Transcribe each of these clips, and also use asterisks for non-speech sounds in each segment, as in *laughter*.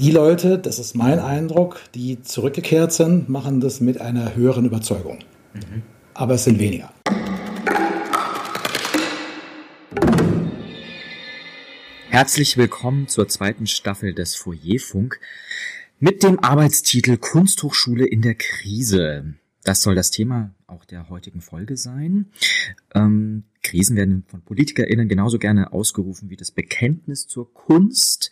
Die Leute, das ist mein Eindruck, die zurückgekehrt sind, machen das mit einer höheren Überzeugung. Mhm. Aber es sind weniger. Herzlich willkommen zur zweiten Staffel des Foyerfunk mit dem Arbeitstitel Kunsthochschule in der Krise. Das soll das Thema auch der heutigen Folge sein. Ähm, Krisen werden von PolitikerInnen genauso gerne ausgerufen wie das Bekenntnis zur Kunst.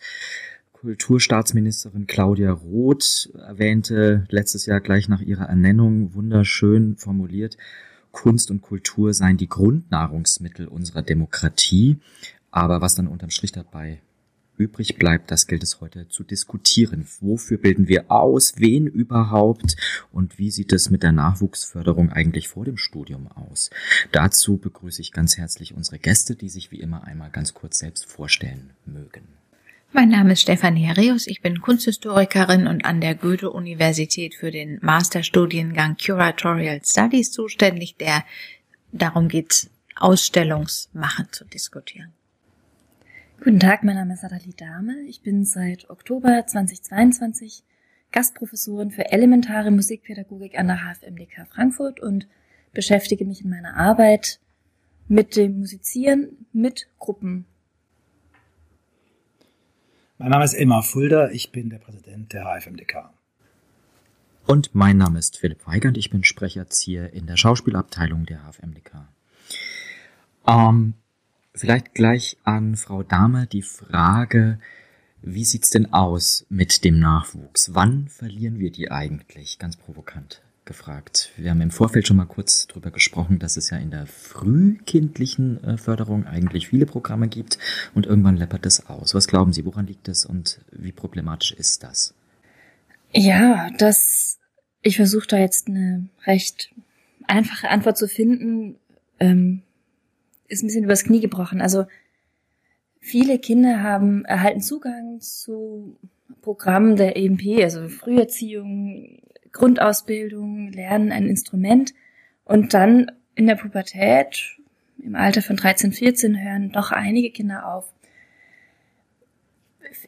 Kulturstaatsministerin Claudia Roth erwähnte letztes Jahr gleich nach ihrer Ernennung wunderschön formuliert, Kunst und Kultur seien die Grundnahrungsmittel unserer Demokratie. Aber was dann unterm Strich dabei übrig bleibt, das gilt es heute zu diskutieren. Wofür bilden wir aus? Wen überhaupt? Und wie sieht es mit der Nachwuchsförderung eigentlich vor dem Studium aus? Dazu begrüße ich ganz herzlich unsere Gäste, die sich wie immer einmal ganz kurz selbst vorstellen mögen. Mein Name ist Stefanie Herrius, ich bin Kunsthistorikerin und an der Goethe-Universität für den Masterstudiengang Curatorial Studies zuständig, der darum geht, Ausstellungsmachen zu diskutieren. Guten Tag, mein Name ist Adali Dahme. Ich bin seit Oktober 2022 Gastprofessorin für elementare Musikpädagogik an der HFMDK Frankfurt und beschäftige mich in meiner Arbeit mit dem Musizieren mit Gruppen mein Name ist Elmar Fulda, ich bin der Präsident der HFMDK. Und mein Name ist Philipp Weigand, ich bin Sprecherzieher in der Schauspielabteilung der HFMDK. Ähm, vielleicht gleich an Frau Dahme die Frage, wie sieht's denn aus mit dem Nachwuchs? Wann verlieren wir die eigentlich? Ganz provokant gefragt. Wir haben im Vorfeld schon mal kurz drüber gesprochen, dass es ja in der frühkindlichen äh, Förderung eigentlich viele Programme gibt und irgendwann läppert es aus. Was glauben Sie, woran liegt es und wie problematisch ist das? Ja, das, ich versuche da jetzt eine recht einfache Antwort zu finden, ähm, ist ein bisschen übers Knie gebrochen. Also viele Kinder haben erhalten Zugang zu Programmen der EMP, also Früherziehung, Grundausbildung, lernen ein Instrument und dann in der Pubertät, im Alter von 13, 14, hören doch einige Kinder auf.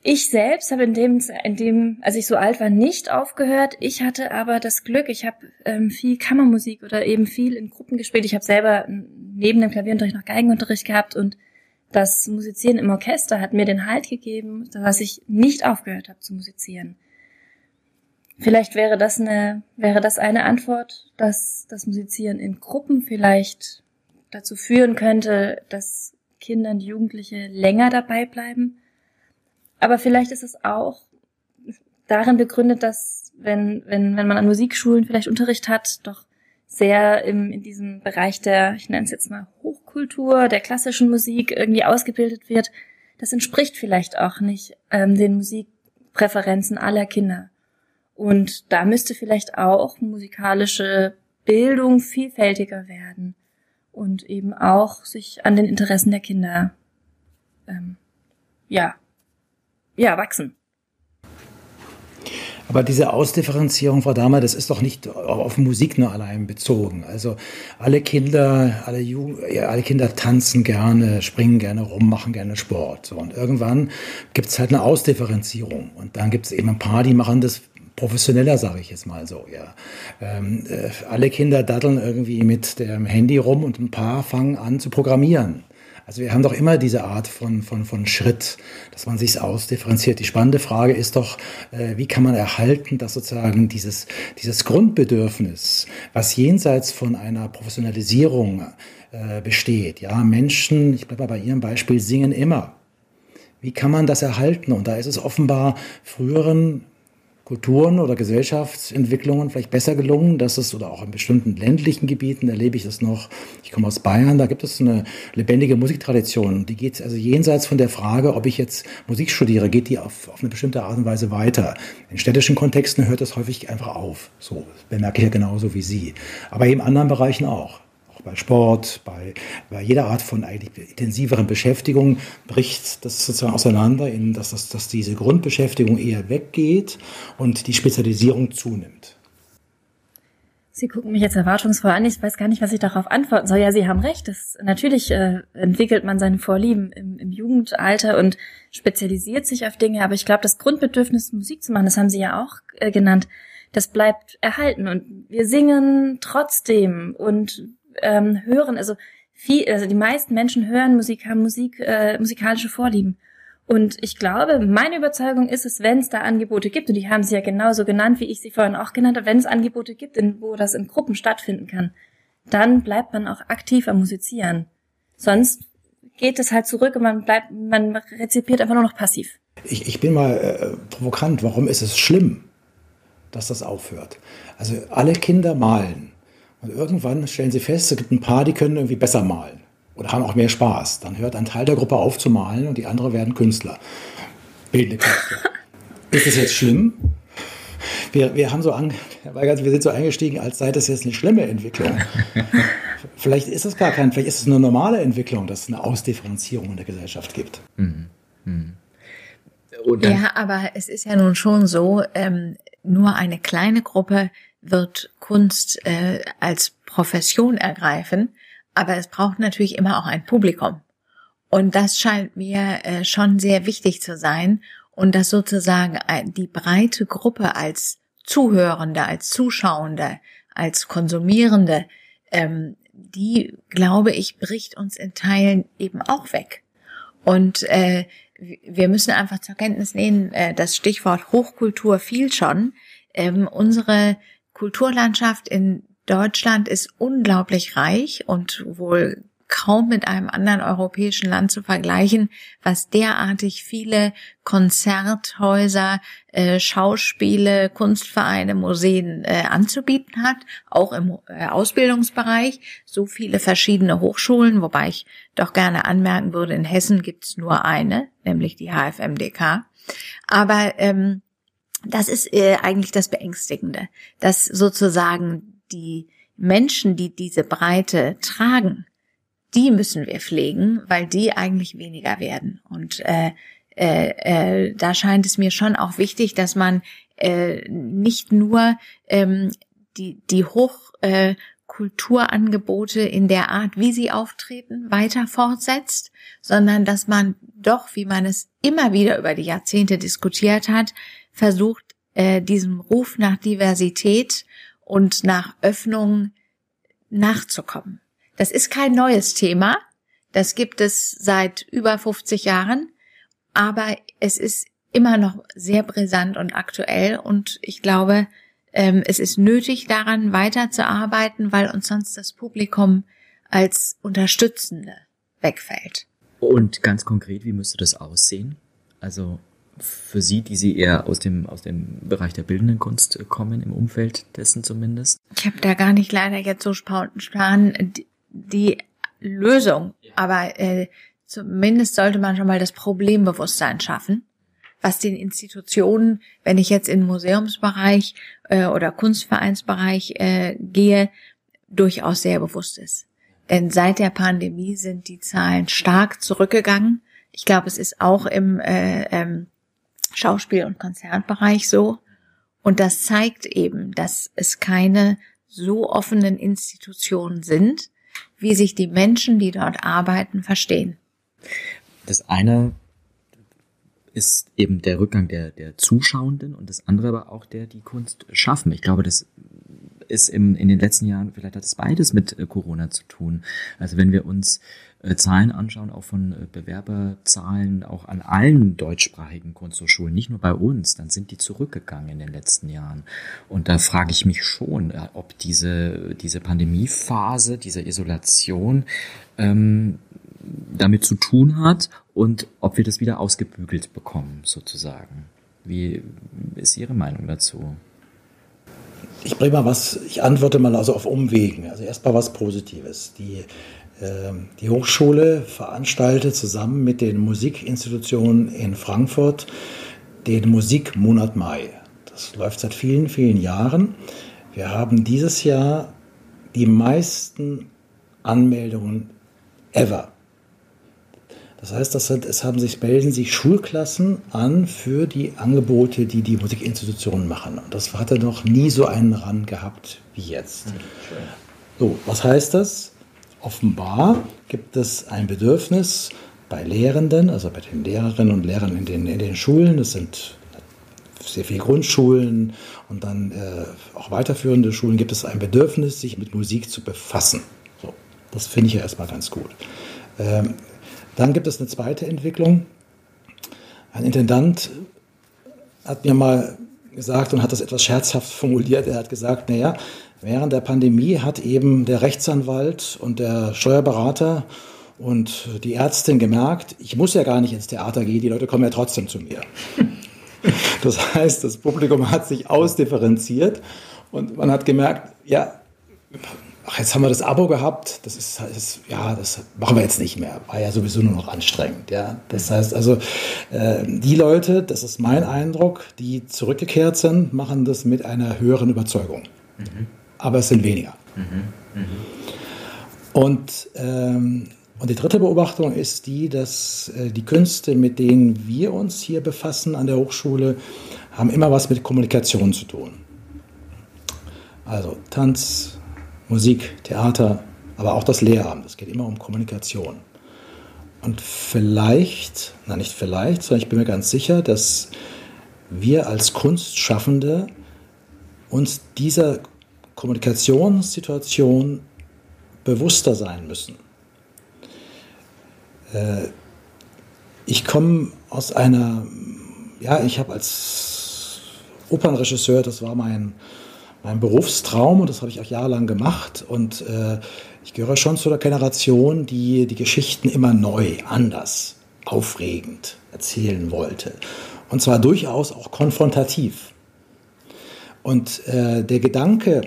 Ich selbst habe in dem, in dem, als ich so alt war, nicht aufgehört. Ich hatte aber das Glück, ich habe ähm, viel Kammermusik oder eben viel in Gruppen gespielt. Ich habe selber neben dem Klavierunterricht noch Geigenunterricht gehabt und das Musizieren im Orchester hat mir den Halt gegeben, dass ich nicht aufgehört habe zu musizieren. Vielleicht wäre das eine, wäre das eine Antwort, dass das Musizieren in Gruppen vielleicht dazu führen könnte, dass Kinder und Jugendliche länger dabei bleiben. Aber vielleicht ist es auch darin begründet, dass wenn, wenn, wenn man an Musikschulen vielleicht Unterricht hat, doch sehr im, in diesem Bereich der, ich nenne es jetzt mal Hochkultur, der klassischen Musik irgendwie ausgebildet wird, das entspricht vielleicht auch nicht ähm, den Musikpräferenzen aller Kinder. Und da müsste vielleicht auch musikalische Bildung vielfältiger werden und eben auch sich an den Interessen der Kinder ähm, ja ja wachsen. Aber diese Ausdifferenzierung, Frau Dahmer, das ist doch nicht auf Musik nur allein bezogen. Also alle Kinder, alle, Jugend, ja, alle Kinder tanzen gerne, springen gerne rum, machen gerne Sport. So, und irgendwann gibt es halt eine Ausdifferenzierung. Und dann gibt es eben ein paar, die machen das professioneller, sage ich jetzt mal so. Ja. Ähm, äh, alle Kinder daddeln irgendwie mit dem Handy rum und ein paar fangen an zu programmieren. Also wir haben doch immer diese Art von, von, von Schritt, dass man sich ausdifferenziert. Die spannende Frage ist doch, äh, wie kann man erhalten, dass sozusagen dieses, dieses Grundbedürfnis, was jenseits von einer Professionalisierung äh, besteht, ja, Menschen, ich bleibe bei Ihrem Beispiel, singen immer. Wie kann man das erhalten? Und da ist es offenbar früheren Kulturen oder Gesellschaftsentwicklungen vielleicht besser gelungen. dass es, oder auch in bestimmten ländlichen Gebieten erlebe ich das noch. Ich komme aus Bayern, da gibt es eine lebendige Musiktradition. Die geht also jenseits von der Frage, ob ich jetzt Musik studiere, geht die auf, auf eine bestimmte Art und Weise weiter. In städtischen Kontexten hört das häufig einfach auf. So bemerke ich ja genauso wie Sie. Aber in anderen Bereichen auch bei Sport, bei, bei jeder Art von eigentlich intensiveren Beschäftigung bricht das sozusagen auseinander, in, dass, dass, dass diese Grundbeschäftigung eher weggeht und die Spezialisierung zunimmt. Sie gucken mich jetzt erwartungsvoll an. Ich weiß gar nicht, was ich darauf antworten soll. Ja, Sie haben recht. Das, natürlich äh, entwickelt man seine Vorlieben im, im Jugendalter und spezialisiert sich auf Dinge. Aber ich glaube, das Grundbedürfnis, Musik zu machen, das haben Sie ja auch äh, genannt, das bleibt erhalten. Und wir singen trotzdem und ähm, hören. Also viel, also die meisten Menschen hören Musik, haben Musik, äh, musikalische Vorlieben. Und ich glaube, meine Überzeugung ist es, wenn es da Angebote gibt, und die haben sie ja genauso genannt, wie ich sie vorhin auch genannt habe, wenn es Angebote gibt, in, wo das in Gruppen stattfinden kann, dann bleibt man auch aktiv am Musizieren. Sonst geht es halt zurück und man bleibt, man rezipiert einfach nur noch passiv. Ich, ich bin mal äh, provokant. Warum ist es schlimm, dass das aufhört? Also alle Kinder malen. Und irgendwann stellen sie fest, es gibt ein paar, die können irgendwie besser malen oder haben auch mehr Spaß. Dann hört ein Teil der Gruppe auf zu malen und die andere werden Künstler. Bildende Künstler. *laughs* Ist das jetzt schlimm? Wir, wir haben so an, Herr Weigert, wir sind so eingestiegen, als sei das jetzt eine schlimme Entwicklung. *laughs* vielleicht ist es gar kein, vielleicht ist es eine normale Entwicklung, dass es eine Ausdifferenzierung in der Gesellschaft gibt. Mhm. Mhm. Ja, aber es ist ja nun schon so, ähm, nur eine kleine Gruppe wird Kunst äh, als Profession ergreifen aber es braucht natürlich immer auch ein Publikum. Und das scheint mir äh, schon sehr wichtig zu sein und dass sozusagen die breite Gruppe als Zuhörende, als Zuschauende, als Konsumierende, ähm, die, glaube ich, bricht uns in Teilen eben auch weg. Und äh, wir müssen einfach zur Kenntnis nehmen, äh, das Stichwort Hochkultur fiel schon. Ähm, unsere Kulturlandschaft in Deutschland ist unglaublich reich und wohl kaum mit einem anderen europäischen Land zu vergleichen, was derartig viele Konzerthäuser, äh, Schauspiele, Kunstvereine, Museen äh, anzubieten hat, auch im äh, Ausbildungsbereich. So viele verschiedene Hochschulen, wobei ich doch gerne anmerken würde, in Hessen gibt's nur eine, nämlich die HFMDK. Aber ähm, das ist äh, eigentlich das Beängstigende, dass sozusagen die Menschen, die diese Breite tragen, die müssen wir pflegen, weil die eigentlich weniger werden. Und äh, äh, äh, da scheint es mir schon auch wichtig, dass man äh, nicht nur ähm, die, die Hochkulturangebote äh, in der Art, wie sie auftreten, weiter fortsetzt, sondern dass man doch, wie man es immer wieder über die Jahrzehnte diskutiert hat, versucht, äh, diesem Ruf nach Diversität und nach Öffnung nachzukommen. Das ist kein neues Thema. Das gibt es seit über 50 Jahren. Aber es ist immer noch sehr brisant und aktuell. Und ich glaube, ähm, es ist nötig, daran weiterzuarbeiten, weil uns sonst das Publikum als Unterstützende wegfällt. Und ganz konkret, wie müsste das aussehen? Also für Sie, die Sie eher aus dem, aus dem Bereich der bildenden Kunst kommen, im Umfeld dessen zumindest? Ich habe da gar nicht leider jetzt so spontan die, die Lösung, aber äh, zumindest sollte man schon mal das Problembewusstsein schaffen, was den Institutionen, wenn ich jetzt in Museumsbereich äh, oder Kunstvereinsbereich äh, gehe, durchaus sehr bewusst ist. Denn seit der Pandemie sind die Zahlen stark zurückgegangen. Ich glaube, es ist auch im äh, ähm, Schauspiel- und Konzertbereich so. Und das zeigt eben, dass es keine so offenen Institutionen sind, wie sich die Menschen, die dort arbeiten, verstehen. Das eine ist eben der Rückgang der, der Zuschauenden und das andere aber auch der, die Kunst schaffen. Ich glaube, das ist im, in den letzten Jahren, vielleicht hat es beides mit äh, Corona zu tun. Also wenn wir uns äh, Zahlen anschauen, auch von äh, Bewerberzahlen, auch an allen deutschsprachigen Kunsthochschulen, nicht nur bei uns, dann sind die zurückgegangen in den letzten Jahren. Und da frage ich mich schon, ob diese, diese Pandemiephase, diese Isolation ähm, damit zu tun hat und ob wir das wieder ausgebügelt bekommen, sozusagen. Wie ist Ihre Meinung dazu? Ich bringe mal was, ich antworte mal also auf Umwegen. Also erstmal was Positives. Die ähm, die Hochschule veranstaltet zusammen mit den Musikinstitutionen in Frankfurt den Musikmonat Mai. Das läuft seit vielen, vielen Jahren. Wir haben dieses Jahr die meisten Anmeldungen ever. Das heißt, das sind, es haben sich, melden sich Schulklassen an für die Angebote, die die Musikinstitutionen machen. Und das hatte noch nie so einen Rang gehabt wie jetzt. So, was heißt das? Offenbar gibt es ein Bedürfnis bei Lehrenden, also bei den Lehrerinnen und Lehrern in den, in den Schulen. Das sind sehr viele Grundschulen und dann äh, auch weiterführende Schulen gibt es ein Bedürfnis, sich mit Musik zu befassen. So, das finde ich ja erstmal ganz gut. Ähm, dann gibt es eine zweite Entwicklung. Ein Intendant hat mir mal gesagt und hat das etwas scherzhaft formuliert. Er hat gesagt, naja, während der Pandemie hat eben der Rechtsanwalt und der Steuerberater und die Ärztin gemerkt, ich muss ja gar nicht ins Theater gehen, die Leute kommen ja trotzdem zu mir. *laughs* Das heißt, das Publikum hat sich ausdifferenziert und man hat gemerkt, ja, ach, jetzt haben wir das Abo gehabt, das ist, das, ja, das machen wir jetzt nicht mehr, war ja sowieso nur noch anstrengend, ja. Das heißt also, äh, die Leute, das ist mein Eindruck, die zurückgekehrt sind, machen das mit einer höheren Überzeugung. Mhm. Aber es sind weniger. Mhm. Mhm. Und ähm, und die dritte Beobachtung ist die, dass äh, die Künste, mit denen wir uns hier befassen an der Hochschule, haben immer was mit Kommunikation zu tun. Also Tanz, Musik, Theater, aber auch das Lehramt. Es geht immer um Kommunikation. Und vielleicht, na nicht vielleicht, sondern ich bin mir ganz sicher, dass wir als Kunstschaffende uns dieser Kommunikationssituation bewusster sein müssen. Äh, ich komme aus einer, ja, ich habe als Opernregisseur, das war mein, mein Berufstraum und das habe ich auch jahrelang gemacht. Und äh, ich gehöre schon zu der Generation, die die Geschichten immer neu, anders, aufregend erzählen wollte. Und zwar durchaus auch konfrontativ. Und äh, der Gedanke,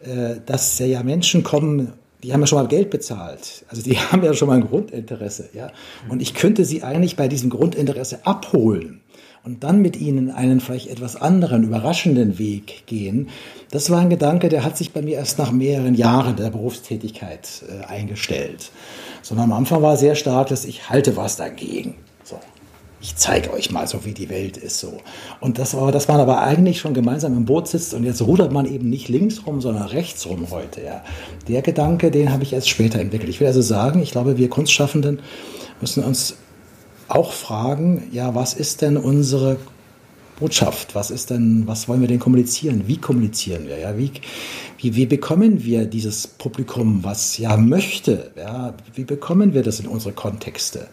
äh, dass ja Menschen kommen die haben ja schon mal Geld bezahlt. Also die *laughs* haben ja schon mal ein Grundinteresse, ja. Und ich könnte sie eigentlich bei diesem Grundinteresse abholen und dann mit ihnen einen vielleicht etwas anderen, überraschenden Weg gehen. Das war ein Gedanke, der hat sich bei mir erst nach mehreren Jahren der Berufstätigkeit äh, eingestellt. Sondern am Anfang war sehr stark, dass ich halte was dagegen ich zeige euch mal so, wie die Welt ist so. Und das war, dass man aber eigentlich schon gemeinsam im Boot sitzt und jetzt rudert man eben nicht links rum, sondern rechts rum heute. Ja. Der Gedanke, den habe ich erst später entwickelt. Ich will also sagen, ich glaube, wir Kunstschaffenden müssen uns auch fragen, ja, was ist denn unsere Botschaft? Was ist denn, was wollen wir denn kommunizieren? Wie kommunizieren wir? Ja, wie, wie, wie bekommen wir dieses Publikum, was ja möchte? Ja, wie bekommen wir das in unsere Kontexte?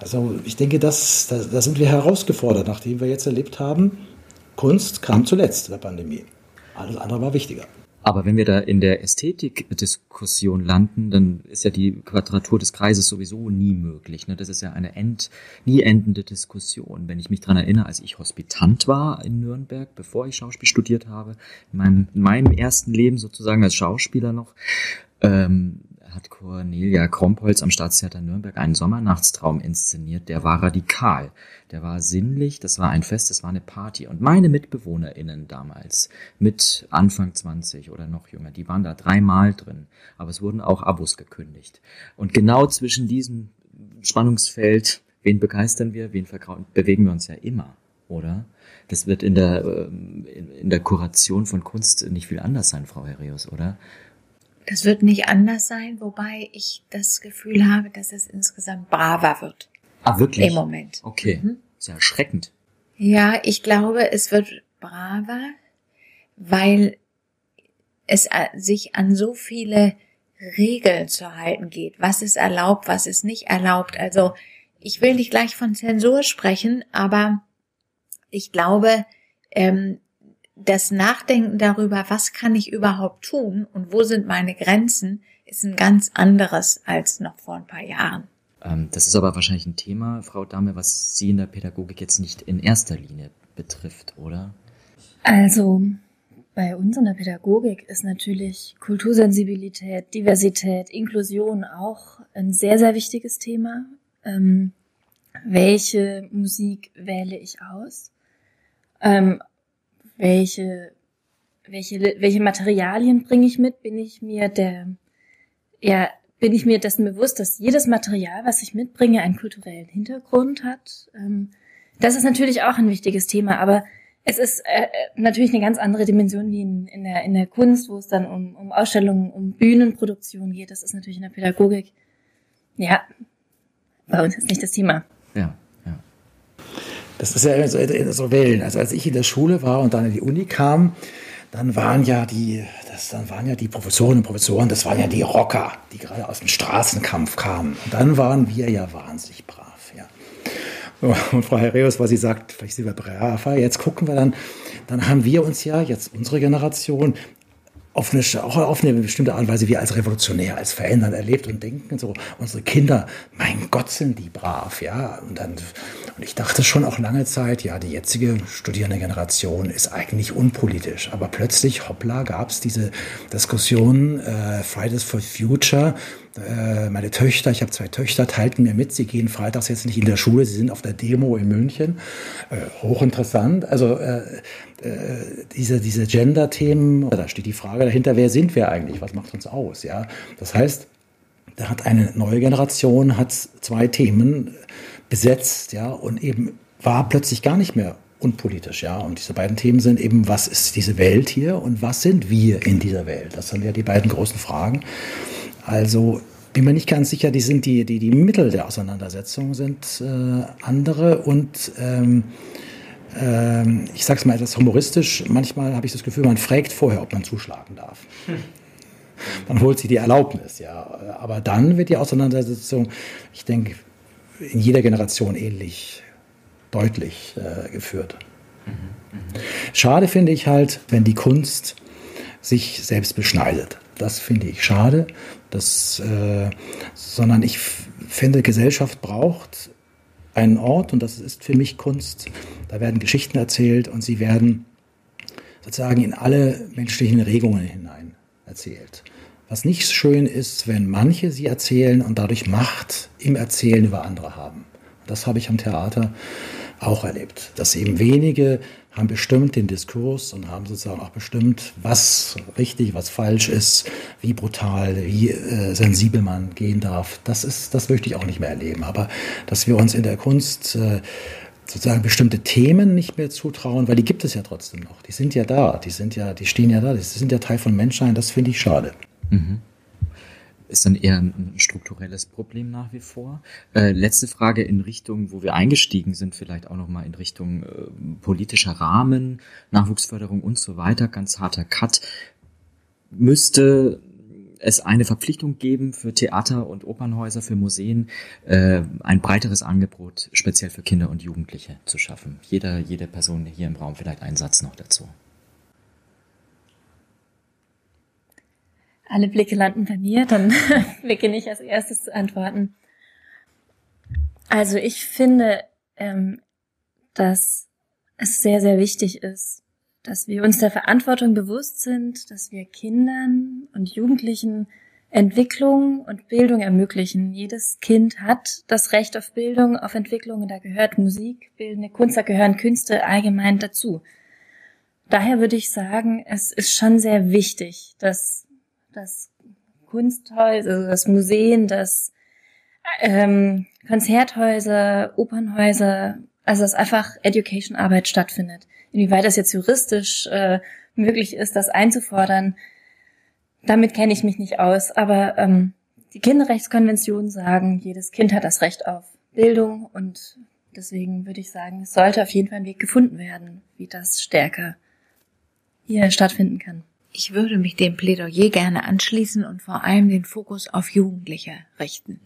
Also ich denke, das, da, da sind wir herausgefordert, nachdem wir jetzt erlebt haben, Kunst kam zuletzt in der Pandemie. Alles andere war wichtiger. Aber wenn wir da in der Ästhetikdiskussion landen, dann ist ja die Quadratur des Kreises sowieso nie möglich. Ne? Das ist ja eine end, nie endende Diskussion. Wenn ich mich dran erinnere, als ich Hospitant war in Nürnberg, bevor ich Schauspiel studiert habe, in meinem, in meinem ersten Leben sozusagen als Schauspieler noch, ähm, hat Cornelia Krompholz am Staatstheater Nürnberg einen Sommernachtstraum inszeniert. Der war radikal, der war sinnlich, das war ein Fest, das war eine Party. Und meine MitbewohnerInnen damals, mit Anfang 20 oder noch jünger, die waren da dreimal drin. Aber es wurden auch Abos gekündigt. Und genau zwischen diesem Spannungsfeld, wen begeistern wir, wen bewegen wir uns ja immer, oder? Das wird in der, ähm, in der Kuration von Kunst nicht viel anders sein, Frau Herrius, oder? Das wird nicht anders sein, wobei ich das Gefühl habe, dass es insgesamt braver wird. Ah, wirklich? Im Moment. Okay. Mhm. Sehr erschreckend. Ja, ich glaube, es wird braver, weil es äh, sich an so viele Regeln zu halten geht. Was ist erlaubt, was ist nicht erlaubt. Also, ich will nicht gleich von Zensur sprechen, aber ich glaube, ähm, das Nachdenken darüber, was kann ich überhaupt tun und wo sind meine Grenzen, ist ein ganz anderes als noch vor ein paar Jahren. Ähm, das ist aber wahrscheinlich ein Thema, Frau Dame, was Sie in der Pädagogik jetzt nicht in erster Linie betrifft, oder? Also, bei uns in der Pädagogik ist natürlich Kultursensibilität, Diversität, Inklusion auch ein sehr, sehr wichtiges Thema. Ähm, welche Musik wähle ich aus? Ähm, welche, welche, welche Materialien bringe ich mit? Bin ich mir der, ja, bin ich mir dessen bewusst, dass jedes Material, was ich mitbringe, einen kulturellen Hintergrund hat. Ähm, das ist natürlich auch ein wichtiges Thema, aber es ist äh, natürlich eine ganz andere Dimension wie in, in, der, in der Kunst, wo es dann um, um Ausstellungen, um Bühnenproduktion geht. Das ist natürlich in der Pädagogik. Ja, bei uns ist nicht das Thema. Ja, ja. Das ist ja so, so Wellen. Also als ich in der Schule war und dann in die Uni kam, dann waren ja die, das, dann waren ja die Professorinnen und Professoren, das waren ja die Rocker, die gerade aus dem Straßenkampf kamen. Und dann waren wir ja wahnsinnig brav. Ja. Und Frau Herreus, was sie sagt, vielleicht sind wir braver. Jetzt gucken wir dann, dann haben wir uns ja, jetzt unsere Generation, auf eine, auch auf eine bestimmte Art und Weise wir als Revolutionär, als Verändern erlebt und denken so, unsere Kinder, mein Gott, sind die brav, ja. Und dann, und ich dachte schon auch lange Zeit, ja, die jetzige studierende Generation ist eigentlich unpolitisch. Aber plötzlich, hoppla, gab es diese Diskussion, äh, Fridays for Future, äh, meine Töchter, ich habe zwei Töchter, teilten mir mit, sie gehen freitags jetzt nicht in der Schule, sie sind auf der Demo in München. Äh, hochinteressant. Also äh, äh, diese, diese Gender-Themen, da steht die Frage dahinter, wer sind wir eigentlich? Was macht uns aus? Ja, das heißt, da hat eine neue Generation hat zwei Themen besetzt, ja, und eben war plötzlich gar nicht mehr unpolitisch, ja. Und diese beiden Themen sind eben, was ist diese Welt hier und was sind wir in dieser Welt? Das sind ja die beiden großen Fragen. Also bin mir nicht ganz sicher, die sind die, die, die Mittel der Auseinandersetzung sind äh, andere und ähm, ähm, ich sage es mal etwas humoristisch, manchmal habe ich das Gefühl, man fragt vorher, ob man zuschlagen darf. Hm. *laughs* Man holt sich die Erlaubnis, ja. Aber dann wird die Auseinandersetzung, ich denke, in jeder Generation ähnlich deutlich äh, geführt. Mhm, mh. Schade finde ich halt, wenn die Kunst sich selbst beschneidet. Das finde ich schade. Das, äh, sondern ich finde, Gesellschaft braucht einen Ort und das ist für mich Kunst. Da werden Geschichten erzählt und sie werden sozusagen in alle menschlichen Regungen hinein erzählt. Was nicht schön ist, wenn manche sie erzählen und dadurch Macht im Erzählen über andere haben. Das habe ich am Theater auch erlebt, dass eben wenige haben bestimmt den Diskurs und haben sozusagen auch bestimmt, was richtig, was falsch ist, wie brutal, wie äh, sensibel man gehen darf. Das ist, das möchte ich auch nicht mehr erleben. Aber dass wir uns in der Kunst äh, sozusagen bestimmte Themen nicht mehr zutrauen, weil die gibt es ja trotzdem noch. Die sind ja da, die sind ja, die stehen ja da, die sind ja Teil von Menschsein. Das finde ich schade. Mhm ist dann eher ein strukturelles Problem nach wie vor. Äh, letzte Frage in Richtung, wo wir eingestiegen sind, vielleicht auch nochmal in Richtung äh, politischer Rahmen, Nachwuchsförderung und so weiter, ganz harter Cut. Müsste es eine Verpflichtung geben für Theater und Opernhäuser, für Museen, äh, ein breiteres Angebot speziell für Kinder und Jugendliche zu schaffen. Jeder, jede Person hier im Raum vielleicht einen Satz noch dazu. Alle Blicke landen bei mir, dann *laughs* beginne ich als erstes zu antworten. Also ich finde, ähm, dass es sehr, sehr wichtig ist, dass wir uns der Verantwortung bewusst sind, dass wir Kindern und Jugendlichen Entwicklung und Bildung ermöglichen. Jedes Kind hat das Recht auf Bildung, auf Entwicklung, da gehört Musik, bildende Kunst, da gehören Künste allgemein dazu. Daher würde ich sagen, es ist schon sehr wichtig, dass das Kunsthäuser, also das Museen, das ähm, Konzerthäuser, Opernhäuser, also dass einfach Education-Arbeit stattfindet. Inwieweit das jetzt juristisch äh, möglich ist, das einzufordern, damit kenne ich mich nicht aus. Aber ähm, die Kinderrechtskonventionen sagen, jedes Kind hat das Recht auf Bildung und deswegen würde ich sagen, es sollte auf jeden Fall ein Weg gefunden werden, wie das stärker hier stattfinden kann. Ich würde mich dem Plädoyer gerne anschließen und vor allem den Fokus auf Jugendliche richten,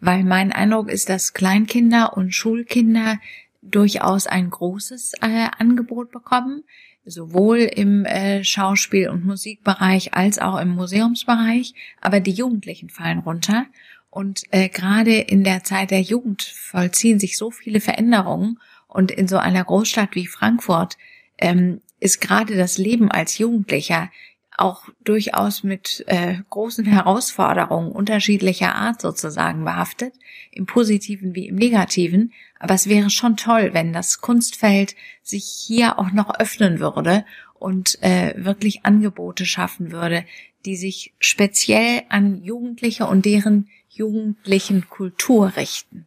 weil mein Eindruck ist, dass Kleinkinder und Schulkinder durchaus ein großes äh, Angebot bekommen, sowohl im äh, Schauspiel- und Musikbereich als auch im Museumsbereich, aber die Jugendlichen fallen runter. Und äh, gerade in der Zeit der Jugend vollziehen sich so viele Veränderungen. Und in so einer Großstadt wie Frankfurt ähm, ist gerade das Leben als Jugendlicher auch durchaus mit äh, großen Herausforderungen unterschiedlicher Art sozusagen behaftet, im positiven wie im negativen. Aber es wäre schon toll, wenn das Kunstfeld sich hier auch noch öffnen würde und äh, wirklich Angebote schaffen würde, die sich speziell an Jugendliche und deren jugendlichen Kultur richten.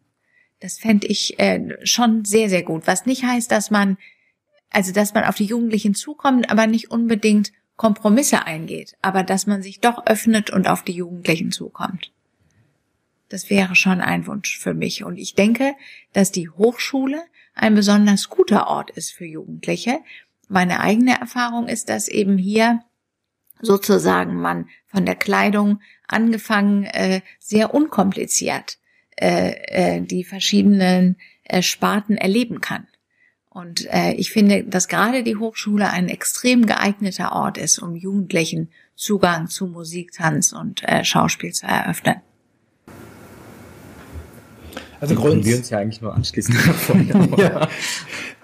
Das fände ich äh, schon sehr, sehr gut. Was nicht heißt, dass man, also dass man auf die Jugendlichen zukommt, aber nicht unbedingt Kompromisse eingeht, aber dass man sich doch öffnet und auf die Jugendlichen zukommt. Das wäre schon ein Wunsch für mich. Und ich denke, dass die Hochschule ein besonders guter Ort ist für Jugendliche. Meine eigene Erfahrung ist, dass eben hier sozusagen man von der Kleidung angefangen äh, sehr unkompliziert äh, äh, die verschiedenen äh, Sparten erleben kann. Und äh, ich finde, dass gerade die Hochschule ein extrem geeigneter Ort ist, um Jugendlichen Zugang zu Musik, Tanz und äh, Schauspiel zu eröffnen. Also Grund wir uns ja eigentlich nur anschließen. *laughs* ja.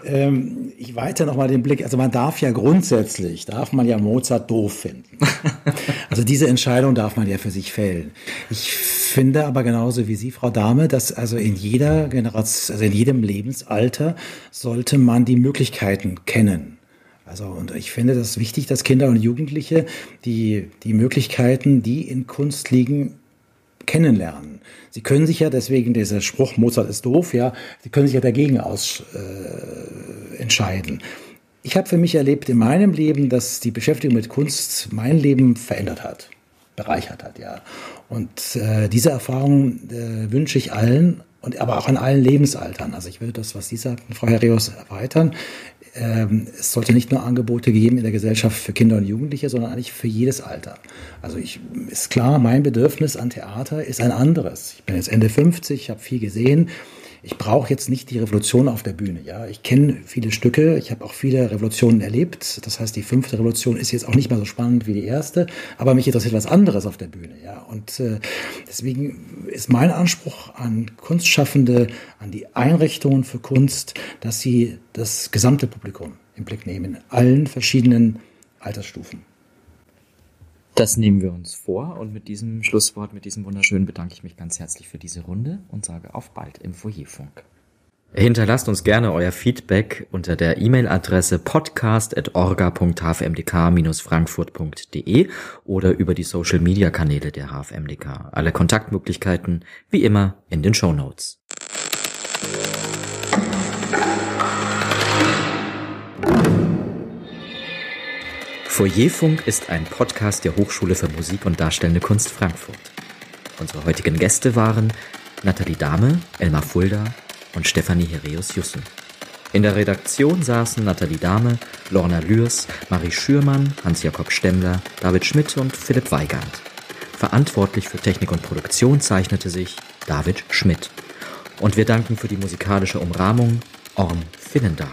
ähm, ich weite noch mal den Blick. Also man darf ja grundsätzlich, darf man ja Mozart doof finden. *laughs* also diese Entscheidung darf man ja für sich fällen. Ich finde aber genauso wie Sie, Frau Dahme, dass also in jeder Generation, also in jedem Lebensalter sollte man die Möglichkeiten kennen. Also, und ich finde das wichtig, dass Kinder und Jugendliche die, die Möglichkeiten, die in Kunst liegen, kennenlernen. Sie können sich ja deswegen dieser Spruch Mozart ist doof, ja, Sie können sich ja dagegen aus äh, entscheiden. Ich habe für mich erlebt in meinem Leben, dass die Beschäftigung mit Kunst mein Leben verändert hat, bereichert hat, ja. Und äh, diese Erfahrung äh, wünsche ich allen und aber auch in allen Lebensaltern. Also ich würde das, was Sie sagten, Frau Herreus, erweitern. Ähm, es sollte nicht nur Angebote geben in der Gesellschaft für Kinder und Jugendliche, sondern eigentlich für jedes Alter. Also ich, ist klar, mein Bedürfnis an Theater ist ein anderes. Ich bin jetzt Ende 50, habe viel gesehen ich brauche jetzt nicht die Revolution auf der Bühne. Ja, ich kenne viele Stücke, ich habe auch viele Revolutionen erlebt. Das heißt, die fünfte Revolution ist jetzt auch nicht mehr so spannend wie die erste, aber mich interessiert was anderes auf der Bühne. Ja, und äh, deswegen ist mein Anspruch an Kunstschaffende, an die Einrichtungen für Kunst, dass sie das gesamte Publikum im Blick nehmen, in allen verschiedenen Altersstufen. Das nehmen wir uns vor und mit diesem Schlusswort, mit diesem wunderschönen bedanke ich mich ganz herzlich für diese Runde und sage auf bald im Foyerfunk. Hinterlasst uns gerne euer Feedback unter der E-Mail-Adresse podcast.orga.hfmdk-frankfurt.de oder über die Social-Media-Kanäle der HFMDK. Alle Kontaktmöglichkeiten wie immer in den Show Notes. Foyerfunk ist ein Podcast der Hochschule für Musik und Darstellende Kunst Frankfurt. Unsere heutigen Gäste waren Nathalie Dahme, Elmar Fulda und Stefanie Hereus-Jussen. In der Redaktion saßen Nathalie Dahme, Lorna Lürs, Marie Schürmann, Hans-Jakob Stemmler, David Schmidt und Philipp Weigand. Verantwortlich für Technik und Produktion zeichnete sich David Schmidt. Und wir danken für die musikalische Umrahmung Orm Finnendahl.